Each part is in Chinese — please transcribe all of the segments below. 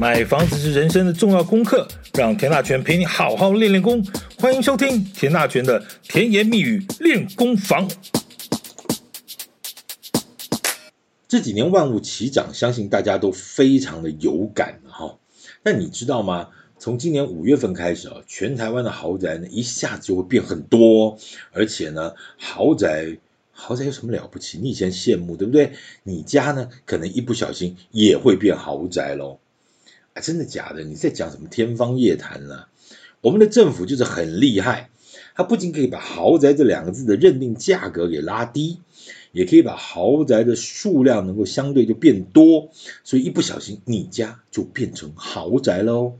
买房子是人生的重要功课，让田大权陪你好好练练功。欢迎收听田大权的甜言蜜语练功房。这几年万物齐涨，相信大家都非常的有感哈。但你知道吗？从今年五月份开始啊，全台湾的豪宅呢，一下子就会变很多，而且呢，豪宅。豪宅有什么了不起？你以前羡慕，对不对？你家呢，可能一不小心也会变豪宅喽。真的假的？你在讲什么天方夜谭呢？我们的政府就是很厉害，它不仅可以把豪宅这两个字的认定价格给拉低，也可以把豪宅的数量能够相对就变多，所以一不小心你家就变成豪宅喽。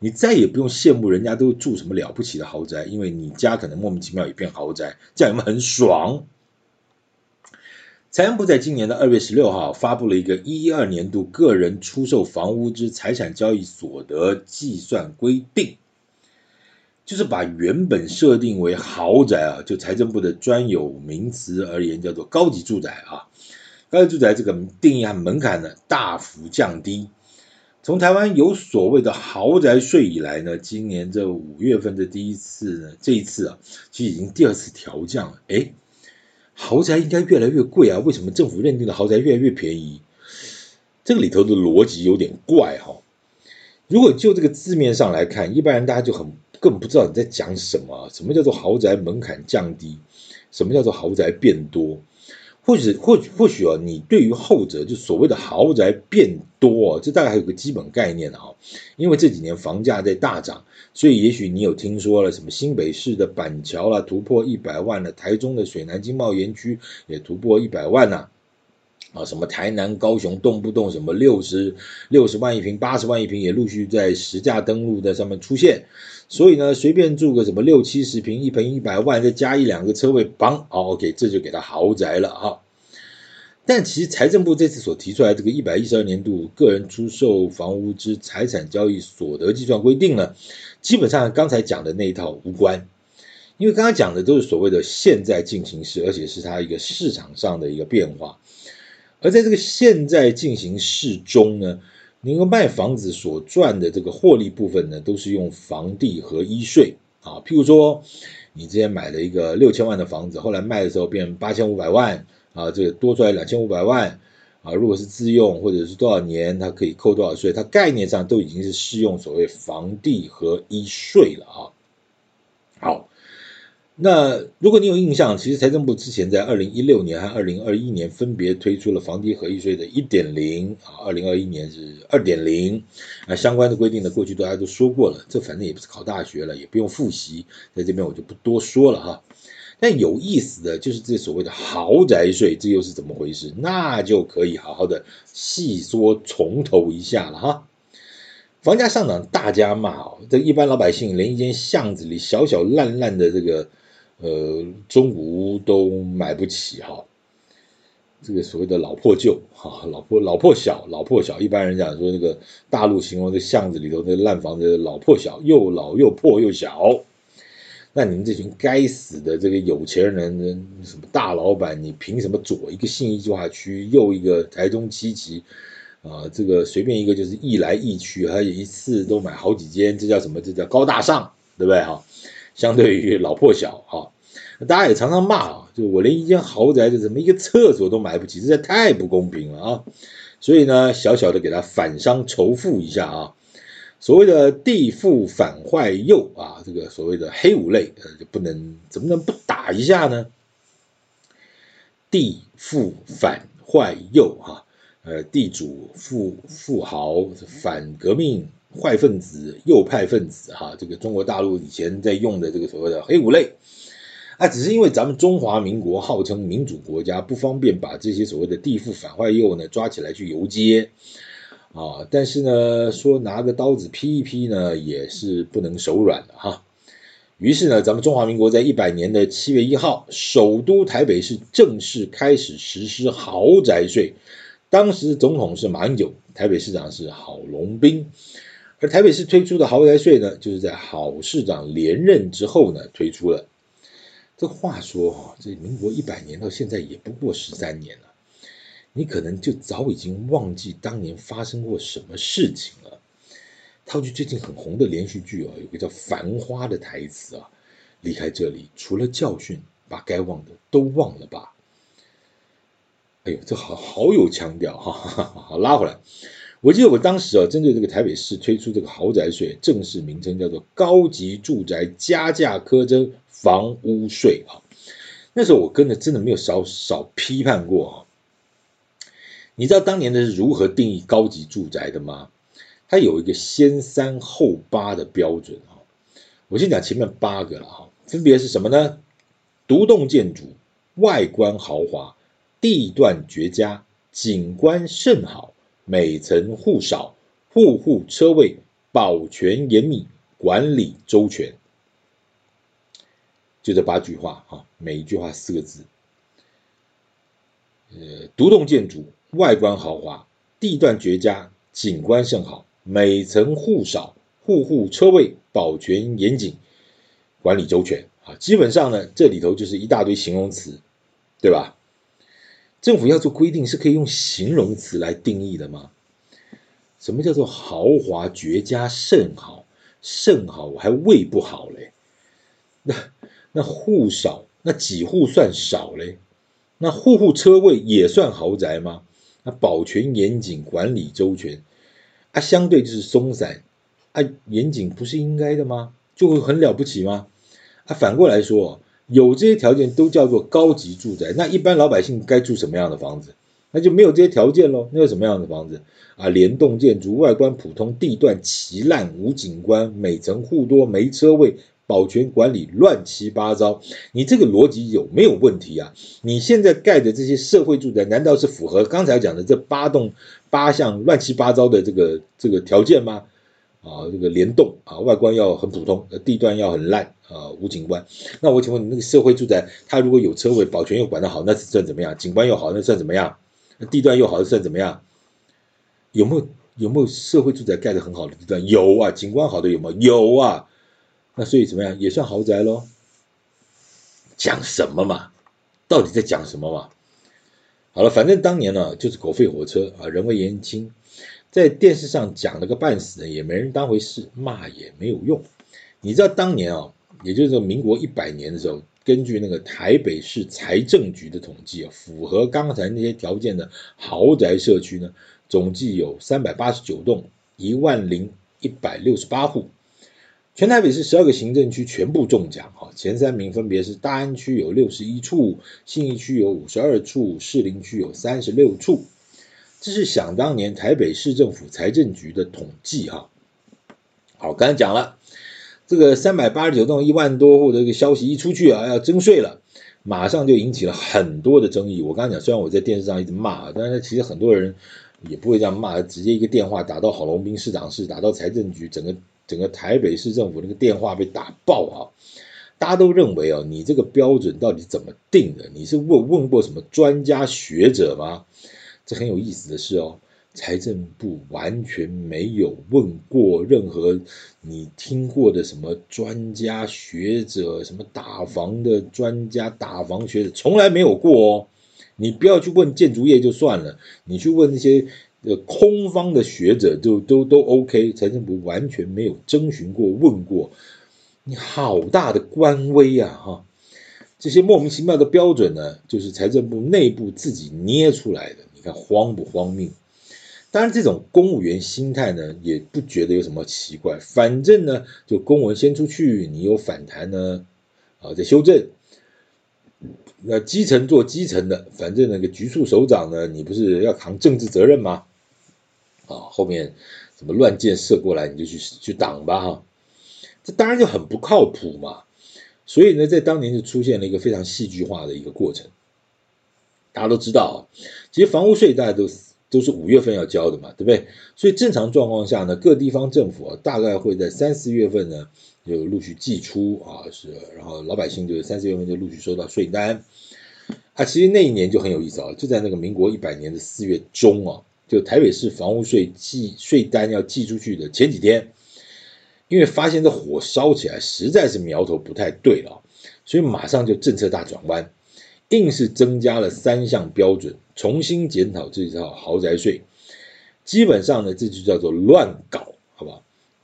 你再也不用羡慕人家都住什么了不起的豪宅，因为你家可能莫名其妙也变豪宅，这样有没有很爽？财政部在今年的二月十六号发布了一个一一二年度个人出售房屋之财产交易所得计算规定，就是把原本设定为豪宅啊，就财政部的专有名词而言，叫做高级住宅啊，高级住宅这个定义和门槛呢大幅降低。从台湾有所谓的豪宅税以来呢，今年这五月份的第一次呢，这一次啊，其实已经第二次调降了，诶豪宅应该越来越贵啊，为什么政府认定的豪宅越来越便宜？这个里头的逻辑有点怪哈。如果就这个字面上来看，一般人大家就很更不知道你在讲什么。什么叫做豪宅门槛降低？什么叫做豪宅变多？或许或许或许啊，你对于后者就所谓的豪宅变多，这大概还有个基本概念啊。因为这几年房价在大涨，所以也许你有听说了什么新北市的板桥了突破一百万了，台中的水南经贸园区也突破一百万呐，啊，什么台南、高雄动不动什么六十六十万一平、八十万一平也陆续在实价登录在上面出现，所以呢，随便住个什么六七十平，一平一百万，再加一两个车位，棒，好，OK，这就给他豪宅了哈。但其实财政部这次所提出来这个一百一十二年度个人出售房屋之财产交易所得计算规定呢，基本上刚才讲的那一套无关，因为刚才讲的都是所谓的现在进行式，而且是它一个市场上的一个变化。而在这个现在进行式中呢，能够卖房子所赚的这个获利部分呢，都是用房地合一税啊。譬如说，你之前买了一个六千万的房子，后来卖的时候变成八千五百万。啊，这个多出来两千五百万啊，如果是自用或者是多少年，它可以扣多少税？它概念上都已经是适用所谓房地合一税了啊。好，那如果你有印象，其实财政部之前在二零一六年和二零二一年分别推出了房地合一税的一点零啊，二零二一年是二点零啊，相关的规定呢，过去大家都说过了，这反正也不是考大学了，也不用复习，在这边我就不多说了哈。但有意思的就是这所谓的豪宅税，这又是怎么回事？那就可以好好的细说从头一下了哈。房价上涨，大家骂哦，这一般老百姓连一间巷子里小小烂烂的这个呃中古屋都买不起哈。这个所谓的老破旧哈，老破老破小，老破小，一般人讲说那个大陆形容这巷子里头那烂房子老破小，又老又破又小。那你们这群该死的这个有钱人，什么大老板，你凭什么左一个信义计划区，右一个台中七期，啊，这个随便一个就是一来一去，还有一次都买好几间，这叫什么？这叫高大上，对不对哈？相对于老破小哈，大家也常常骂啊，就我连一间豪宅的怎么一个厕所都买不起，实在太不公平了啊！所以呢，小小的给他反伤仇富一下啊。所谓的地富反坏右啊，这个所谓的黑五类，呃，就不能怎么能不打一下呢？地富反坏右哈，呃，地主富富豪反革命坏分子右派分子哈，这个中国大陆以前在用的这个所谓的黑五类，啊，只是因为咱们中华民国号称民主国家，不方便把这些所谓的地富反坏右呢抓起来去游街。啊，但是呢，说拿个刀子劈一劈呢，也是不能手软的哈。于是呢，咱们中华民国在一百年的七月一号，首都台北市正式开始实施豪宅税。当时总统是马英九，台北市长是郝龙斌。而台北市推出的豪宅税呢，就是在郝市长连任之后呢推出了。这话说哈，这民国一百年到现在也不过十三年了。你可能就早已经忘记当年发生过什么事情了。套句最近很红的连续剧啊，有个叫《繁花》的台词啊，离开这里，除了教训，把该忘的都忘了吧。哎呦，这好好有腔调哈，好拉回来。我记得我当时啊，针对这个台北市推出这个豪宅税，正式名称叫做高级住宅加价课征房屋税啊。那时候我跟着真的没有少少批判过啊。你知道当年的是如何定义高级住宅的吗？它有一个先三后八的标准啊。我先讲前面八个了哈，分别是什么呢？独栋建筑，外观豪华，地段绝佳，景观甚好。每层户少，户户车位保全严密，管理周全。就这八句话哈，每一句话四个字。呃，独栋建筑，外观豪华，地段绝佳，景观甚好。每层户少，户户车位保全严谨，管理周全啊。基本上呢，这里头就是一大堆形容词，对吧？政府要做规定是可以用形容词来定义的吗？什么叫做豪华、绝佳、甚好？甚好我还胃不好嘞。那那户少，那几户算少嘞？那户户车位也算豪宅吗？那保全严谨、管理周全，啊，相对就是松散。啊，严谨不是应该的吗？就会很了不起吗？啊，反过来说。有这些条件都叫做高级住宅，那一般老百姓该住什么样的房子？那就没有这些条件喽。那有什么样的房子啊？联动建筑，外观普通，地段奇烂，无景观，每层户多，没车位，保全管理乱七八糟。你这个逻辑有没有问题啊？你现在盖的这些社会住宅，难道是符合刚才讲的这八栋八项乱七八糟的这个这个条件吗？啊，这个联动啊，外观要很普通，地段要很烂啊，无景观。那我请问你，那个社会住宅，它如果有车位，保全又管得好，那算怎么样？景观又好，那算怎么样？地段又好，那算怎么样？有没有有没有社会住宅盖得很好的地段？有啊，景观好的有没有？啊。那所以怎么样？也算豪宅喽？讲什么嘛？到底在讲什么嘛？好了，反正当年呢，就是狗吠火车啊，人微言轻。在电视上讲了个半死呢，也没人当回事，骂也没有用。你知道当年啊，也就是民国一百年的时候，根据那个台北市财政局的统计啊，符合刚才那些条件的豪宅社区呢，总计有三百八十九栋，一万零一百六十八户。全台北市十二个行政区全部中奖哈，前三名分别是大安区有六十一处，信义区有五十二处，士林区有三十六处。这是想当年台北市政府财政局的统计哈。好，刚才讲了这个三百八十九栋一万多户的这个消息一出去啊，要征税了，马上就引起了很多的争议。我刚才讲，虽然我在电视上一直骂，但是其实很多人也不会这样骂，直接一个电话打到郝龙斌市长室，打到财政局，整个整个台北市政府那个电话被打爆啊！大家都认为啊，你这个标准到底怎么定的？你是问问过什么专家学者吗？这很有意思的是哦，财政部完全没有问过任何你听过的什么专家学者，什么打房的专家、打房学者，从来没有过哦。你不要去问建筑业就算了，你去问那些呃空方的学者就都都 OK。财政部完全没有征询过、问过，你好大的官威啊！哈，这些莫名其妙的标准呢，就是财政部内部自己捏出来的。看荒不荒谬？当然，这种公务员心态呢，也不觉得有什么奇怪。反正呢，就公文先出去，你有反弹呢，啊，再修正。那基层做基层的，反正那个局处首长呢，你不是要扛政治责任吗？啊，后面什么乱箭射过来，你就去去挡吧，哈。这当然就很不靠谱嘛。所以呢，在当年就出现了一个非常戏剧化的一个过程。大家都知道啊，其实房屋税大家都都是五月份要交的嘛，对不对？所以正常状况下呢，各地方政府啊，大概会在三四月份呢就陆续寄出啊，是，然后老百姓就三四月份就陆续收到税单。啊，其实那一年就很有意思啊，就在那个民国一百年的四月中啊，就台北市房屋税寄税单要寄出去的前几天，因为发现这火烧起来实在是苗头不太对了，所以马上就政策大转弯。硬是增加了三项标准，重新检讨这套豪宅税。基本上呢，这就叫做乱搞，好不好？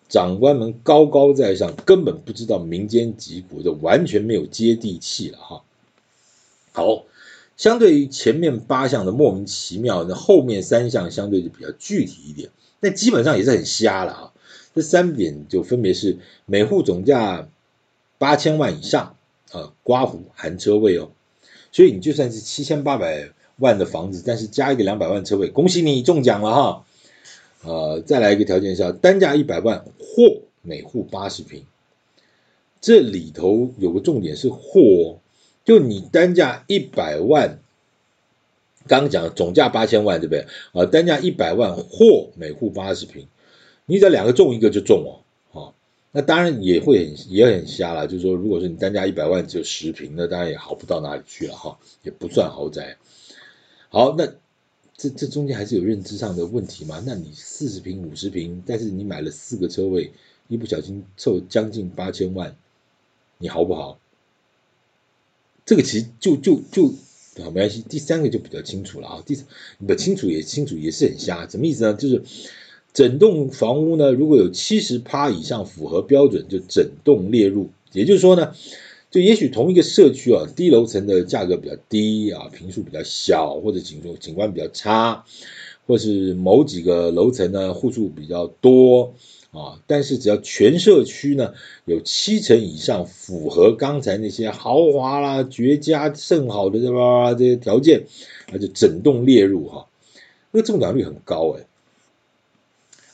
长官们高高在上，根本不知道民间疾苦，这完全没有接地气了哈。好，相对于前面八项的莫名其妙，那后面三项相对就比较具体一点，那基本上也是很瞎了啊。这三点就分别是每户总价八千万以上，呃，刮胡含车位哦。所以你就算是七千八百万的房子，但是加一个两百万车位，恭喜你中奖了哈。呃，再来一个条件是要单价一百万或每户八十平。这里头有个重点是或，就你单价一百万，刚讲总价八千万对不对？啊，单价一百万或每户八十平，你只要两个中一个就中哦。那当然也会很也很瞎了，就是说，如果说你单价一百万只有十坪，那当然也好不到哪里去了哈，也不算豪宅。好，那这这中间还是有认知上的问题嘛？那你四十坪、五十坪，但是你买了四个车位，一不小心凑将近八千万，你豪不豪？这个其实就就就啊没关系，第三个就比较清楚了啊，第不清楚也清楚也是很瞎，什么意思呢？就是。整栋房屋呢，如果有七十趴以上符合标准，就整栋列入。也就是说呢，就也许同一个社区啊，低楼层的价格比较低啊，坪数比较小，或者景景观比较差，或是某几个楼层呢户数比较多啊，但是只要全社区呢有七成以上符合刚才那些豪华啦、绝佳、甚好的对吧这些条件，那就整栋列入哈，那个中奖率很高哎。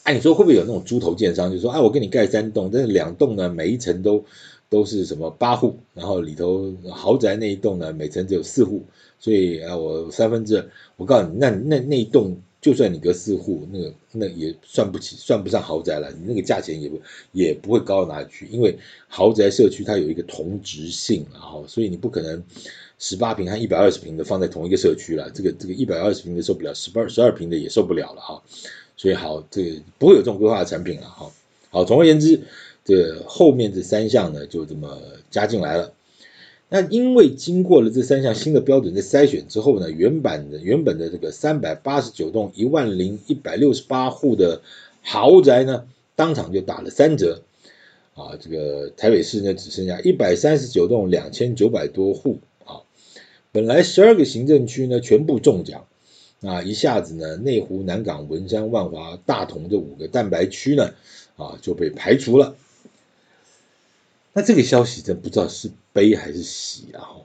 哎，你说会不会有那种猪头建商，就说哎，我给你盖三栋，但是两栋呢，每一层都都是什么八户，然后里头豪宅那一栋呢，每层只有四户，所以啊，我三分之二，我告诉你，那那那一栋，就算你隔四户，那个那也算不起，算不上豪宅了，你那个价钱也不也不会高到哪里去，因为豪宅社区它有一个同质性，然后所以你不可能十八平和一百二十平的放在同一个社区了，这个这个一百二十平的受不了，十八十二平的也受不了了哈。所以好，这个不会有这种规划的产品了哈。好，总而言之，这后面这三项呢，就这么加进来了。那因为经过了这三项新的标准的筛选之后呢，原版的原本的这个三百八十九栋一万零一百六十八户的豪宅呢，当场就打了三折啊。这个台北市呢，只剩下一百三十九栋两千九百多户啊。本来十二个行政区呢，全部中奖。啊，一下子呢，内湖、南港、文山、万华、大同这五个蛋白区呢，啊就被排除了。那这个消息真不知道是悲还是喜啊！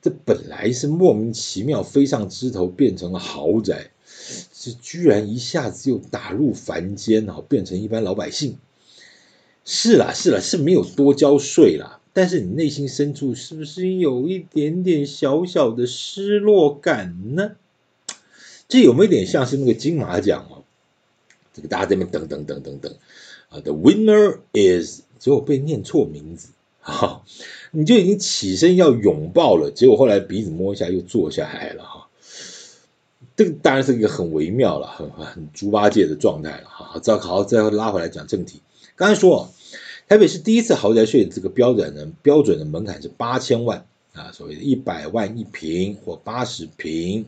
这本来是莫名其妙飞上枝头变成了豪宅，这居然一下子又打入凡间啊，变成一般老百姓。是啦，是啦，是没有多交税啦，但是你内心深处是不是有一点点小小的失落感呢？这有没有点像是那个金马奖哦？这个大家在那边等等等等等啊，The winner is，结果被念错名字，哈，你就已经起身要拥抱了，结果后来鼻子摸一下又坐下来了哈。这个当然是一个很微妙了，很很猪八戒的状态了哈。再好，再拉回来讲正题，刚才说台北市第一次豪宅税的这个标准呢，标准的门槛是八千万啊，所谓的一百万一坪或八十坪。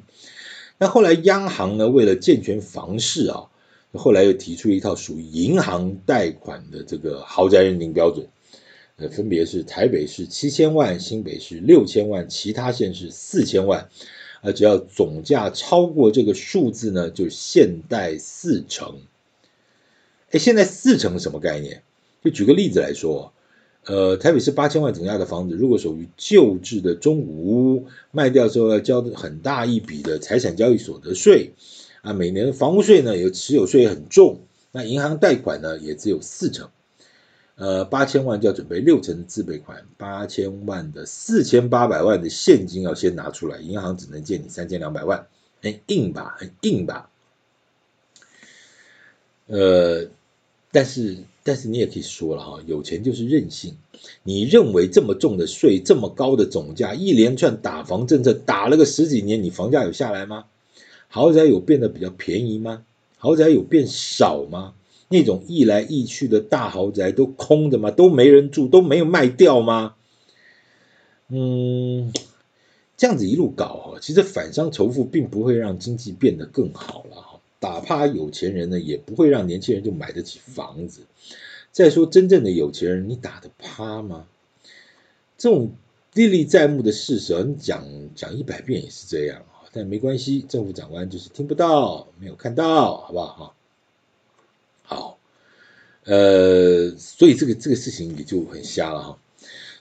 那后来央行呢，为了健全房市啊，后来又提出一套属于银行贷款的这个豪宅认定标准，呃，分别是台北市七千万，新北市六千万，其他县市四千万，啊，只要总价超过这个数字呢，就限贷四成。哎，现在四成什么概念？就举个例子来说。呃，台北市八千万总价的房子，如果属于旧制的中古屋，卖掉之后要交很大一笔的财产交易所得税，啊，每年房屋税呢，有持有税很重，那银行贷款呢也只有四成，呃，八千万就要准备六成自备款，八千万的四千八百万的现金要先拿出来，银行只能借你三千两百万，很硬吧，很硬吧，呃，但是。但是你也可以说了哈，有钱就是任性。你认为这么重的税，这么高的总价，一连串打房政策打了个十几年，你房价有下来吗？豪宅有变得比较便宜吗？豪宅有变少吗？那种易来易去的大豪宅都空的吗？都没人住，都没有卖掉吗？嗯，这样子一路搞哈，其实反商仇富并不会让经济变得更好了。打趴有钱人呢，也不会让年轻人就买得起房子。再说，真正的有钱人，你打得趴吗？这种历历在目的事实，你讲讲一百遍也是这样啊。但没关系，政府长官就是听不到，没有看到，好不好？哈，好，呃，所以这个这个事情也就很瞎了哈。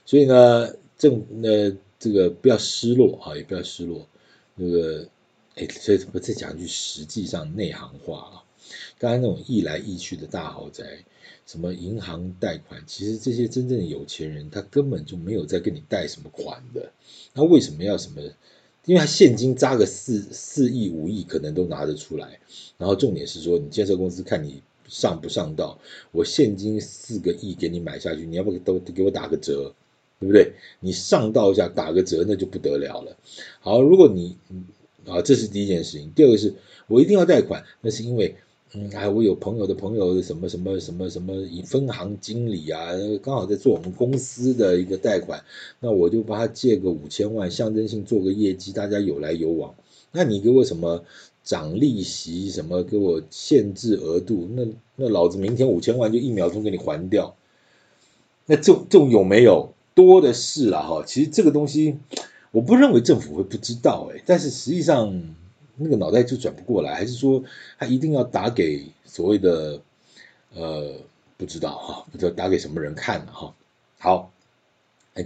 所以呢，政那这个不要失落啊，也不要失落。那个，哎，所以我再讲一句实际上内行话啊，刚才那种易来易去的大豪宅，什么银行贷款，其实这些真正的有钱人，他根本就没有在跟你贷什么款的，他为什么要什么？因为他现金扎个四四亿五亿可能都拿得出来，然后重点是说，你建设公司看你上不上道，我现金四个亿给你买下去，你要不都给我打个折，对不对？你上道一下打个折，那就不得了了。好，如果你啊，这是第一件事情。第二个是我一定要贷款，那是因为。嗯，哎，我有朋友的朋友什么什么什么什么分行经理啊，刚好在做我们公司的一个贷款，那我就帮他借个五千万，象征性做个业绩，大家有来有往。那你给我什么涨利息，什么给我限制额度，那那老子明天五千万就一秒钟给你还掉。那这这种有没有多的是了哈？其实这个东西，我不认为政府会不知道哎，但是实际上。那个脑袋就转不过来，还是说他一定要打给所谓的呃不知道哈，不知道打给什么人看哈？好，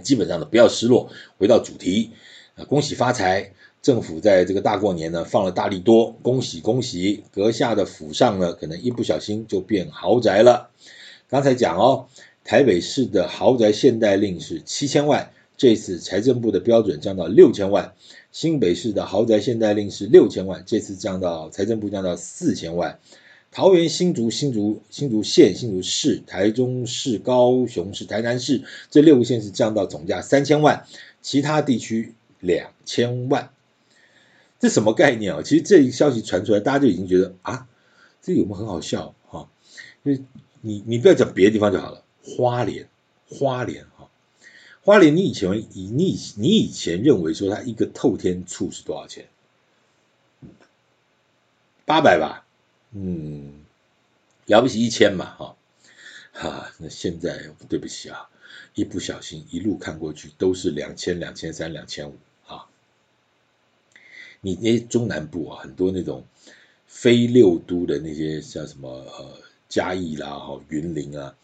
基本上呢不要失落，回到主题，恭喜发财！政府在这个大过年呢放了大利多，恭喜恭喜！阁下的府上呢可能一不小心就变豪宅了。刚才讲哦，台北市的豪宅限贷令是七千万，这次财政部的标准降到六千万。新北市的豪宅限贷令是六千万，这次降到财政部降到四千万。桃园、新竹、新竹、新竹县、新竹市、台中市、高雄市、台南市这六个县市降到总价三千万，其他地区两千万。这什么概念啊？其实这一消息传出来，大家就已经觉得啊，这有没有很好笑哈？就你你不要讲别的地方就好了，花莲，花莲。花莲，你以前以你以你以前认为说它一个透天厝是多少钱？八百吧，嗯，了不起一千嘛，哈，哈，那现在对不起啊，一不小心一路看过去都是两千、两千三、两千五啊。你那中南部啊，很多那种非六都的那些像什么呃嘉义啦、哈云林啊，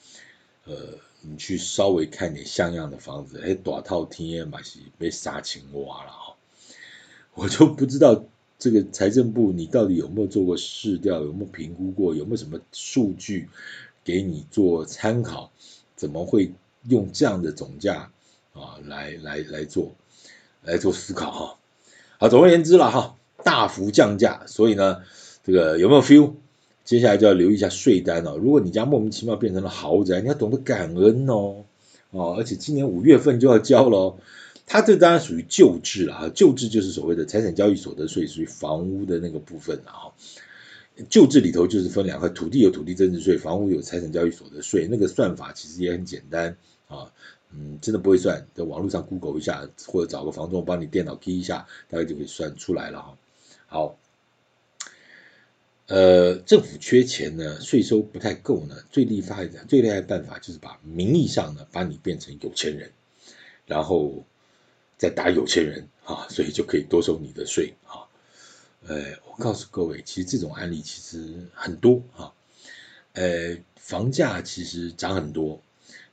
呃。你去稍微看点像样的房子，哎，大透天嘛是被杀青蛙了哈，我就不知道这个财政部你到底有没有做过市调，有没有评估过，有没有什么数据给你做参考？怎么会用这样的总价啊来来来做来做思考哈？好，总而言之了哈，大幅降价，所以呢，这个有没有 feel？接下来就要留意一下税单哦。如果你家莫名其妙变成了豪宅，你要懂得感恩哦。哦，而且今年五月份就要交了。它这当然属于旧制了啊，旧制就是所谓的财产交易所得税，属于房屋的那个部分了哈。旧制里头就是分两块，土地有土地增值税，房屋有财产交易所得税。那个算法其实也很简单啊，嗯，真的不会算，在网络上 Google 一下，或者找个房仲帮你电脑 key 一下，大概就可以算出来了哈。好。呃，政府缺钱呢，税收不太够呢，最厉害的最厉害的办法就是把名义上呢把你变成有钱人，然后再打有钱人啊，所以就可以多收你的税啊。呃，我告诉各位，其实这种案例其实很多啊。呃，房价其实涨很多，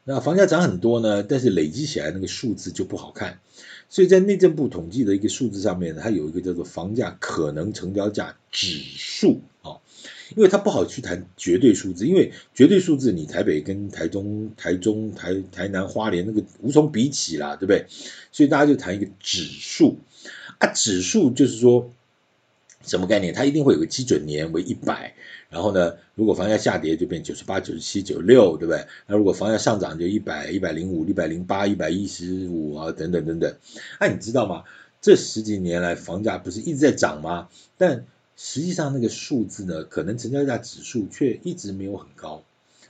那房价涨很多呢，但是累积起来那个数字就不好看。所以在内政部统计的一个数字上面，它有一个叫做房价可能成交价指数啊，因为它不好去谈绝对数字，因为绝对数字你台北跟台中、台中、台台南、花莲那个无从比起啦，对不对？所以大家就谈一个指数啊，指数就是说什么概念？它一定会有个基准年为一百。然后呢，如果房价下跌就变九十八、九十七、九六，对不对？那如果房价上涨就一百、一百零五、一百零八、一百一十五啊，等等等等。那、你知道吗？这十几年来房价不是一直在涨吗？但实际上那个数字呢，可能成交价指数却一直没有很高。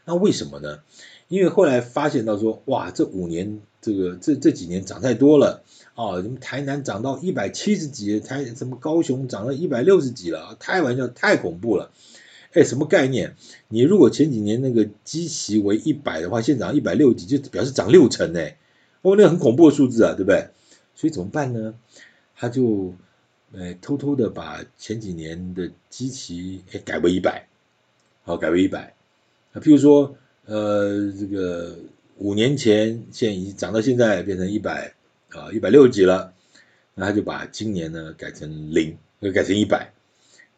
那为什么呢？因为后来发现到说，哇，这五年这个这这几年涨太多了啊，什么台南涨到一百七十几，台什么高雄涨到一百六十几了，开玩笑，太恐怖了。哎，什么概念？你如果前几年那个基期为一百的话，现在涨一百六十几，就表示涨六成哎，哦，那个很恐怖的数字啊，对不对？所以怎么办呢？他就呃偷偷的把前几年的基期哎改为一百，好，改为一百啊，譬如说呃这个五年前现在已经涨到现在变成一百啊一百六十几了，那他就把今年呢改成零，又改成一百。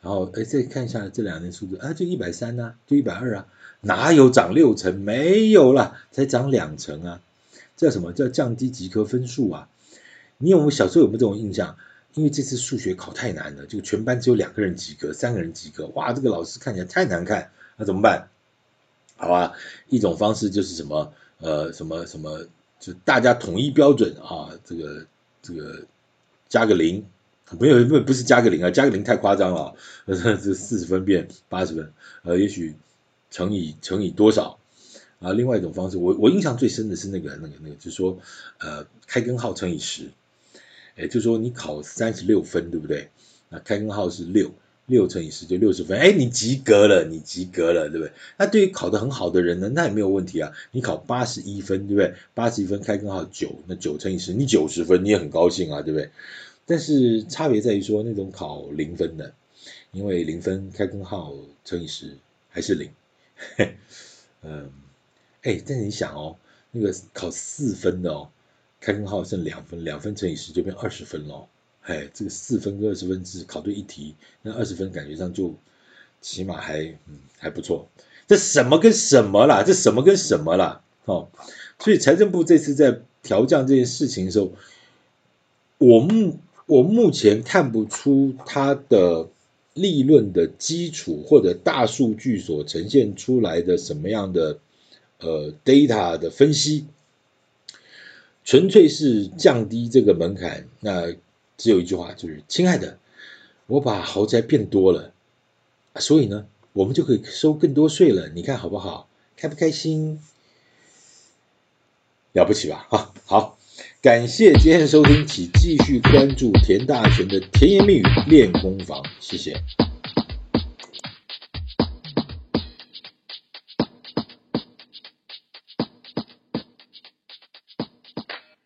然后，哎，再看一下这两年数字啊，就一百三呐，就一百二啊，哪有涨六成？没有啦，才涨两成啊，这叫什么？叫降低及格分数啊？你有没有小时候有没有这种印象？因为这次数学考太难了，就全班只有两个人及格，三个人及格，哇，这个老师看起来太难看，那怎么办？好吧，一种方式就是什么？呃，什么什么？就大家统一标准啊，这个这个加个零。没有，不不是加个零啊，加个零太夸张了，这四十分变八十分，呃，也许乘以乘以多少啊？另外一种方式，我我印象最深的是那个那个那个，就是说，呃，开根号乘以十，哎，就是说你考三十六分，对不对？那开根号是六，六乘以十就六十分，哎，你及格了，你及格了，对不对？那对于考得很好的人呢，那也没有问题啊，你考八十一分，对不对？八十一分开根号九，那九乘以十，你九十分，你也很高兴啊，对不对？但是差别在于说，那种考零分的，因为零分开根号乘以十还是零，嗯，哎，但你想哦，那个考四分的哦，开根号剩两分，两分乘以十就变二十分喽，哎，这个四分跟二十分只考对一题，那二十分感觉上就起码还嗯还不错，这什么跟什么啦？这什么跟什么啦？哦，所以财政部这次在调降这件事情的时候，我目。我目前看不出它的利润的基础或者大数据所呈现出来的什么样的呃 data 的分析，纯粹是降低这个门槛。那只有一句话，就是亲爱的，我把豪宅变多了，所以呢，我们就可以收更多税了。你看好不好？开不开心？了不起吧？啊，好。感谢今天的收听，请继续关注田大全的甜言蜜语练功房，谢谢。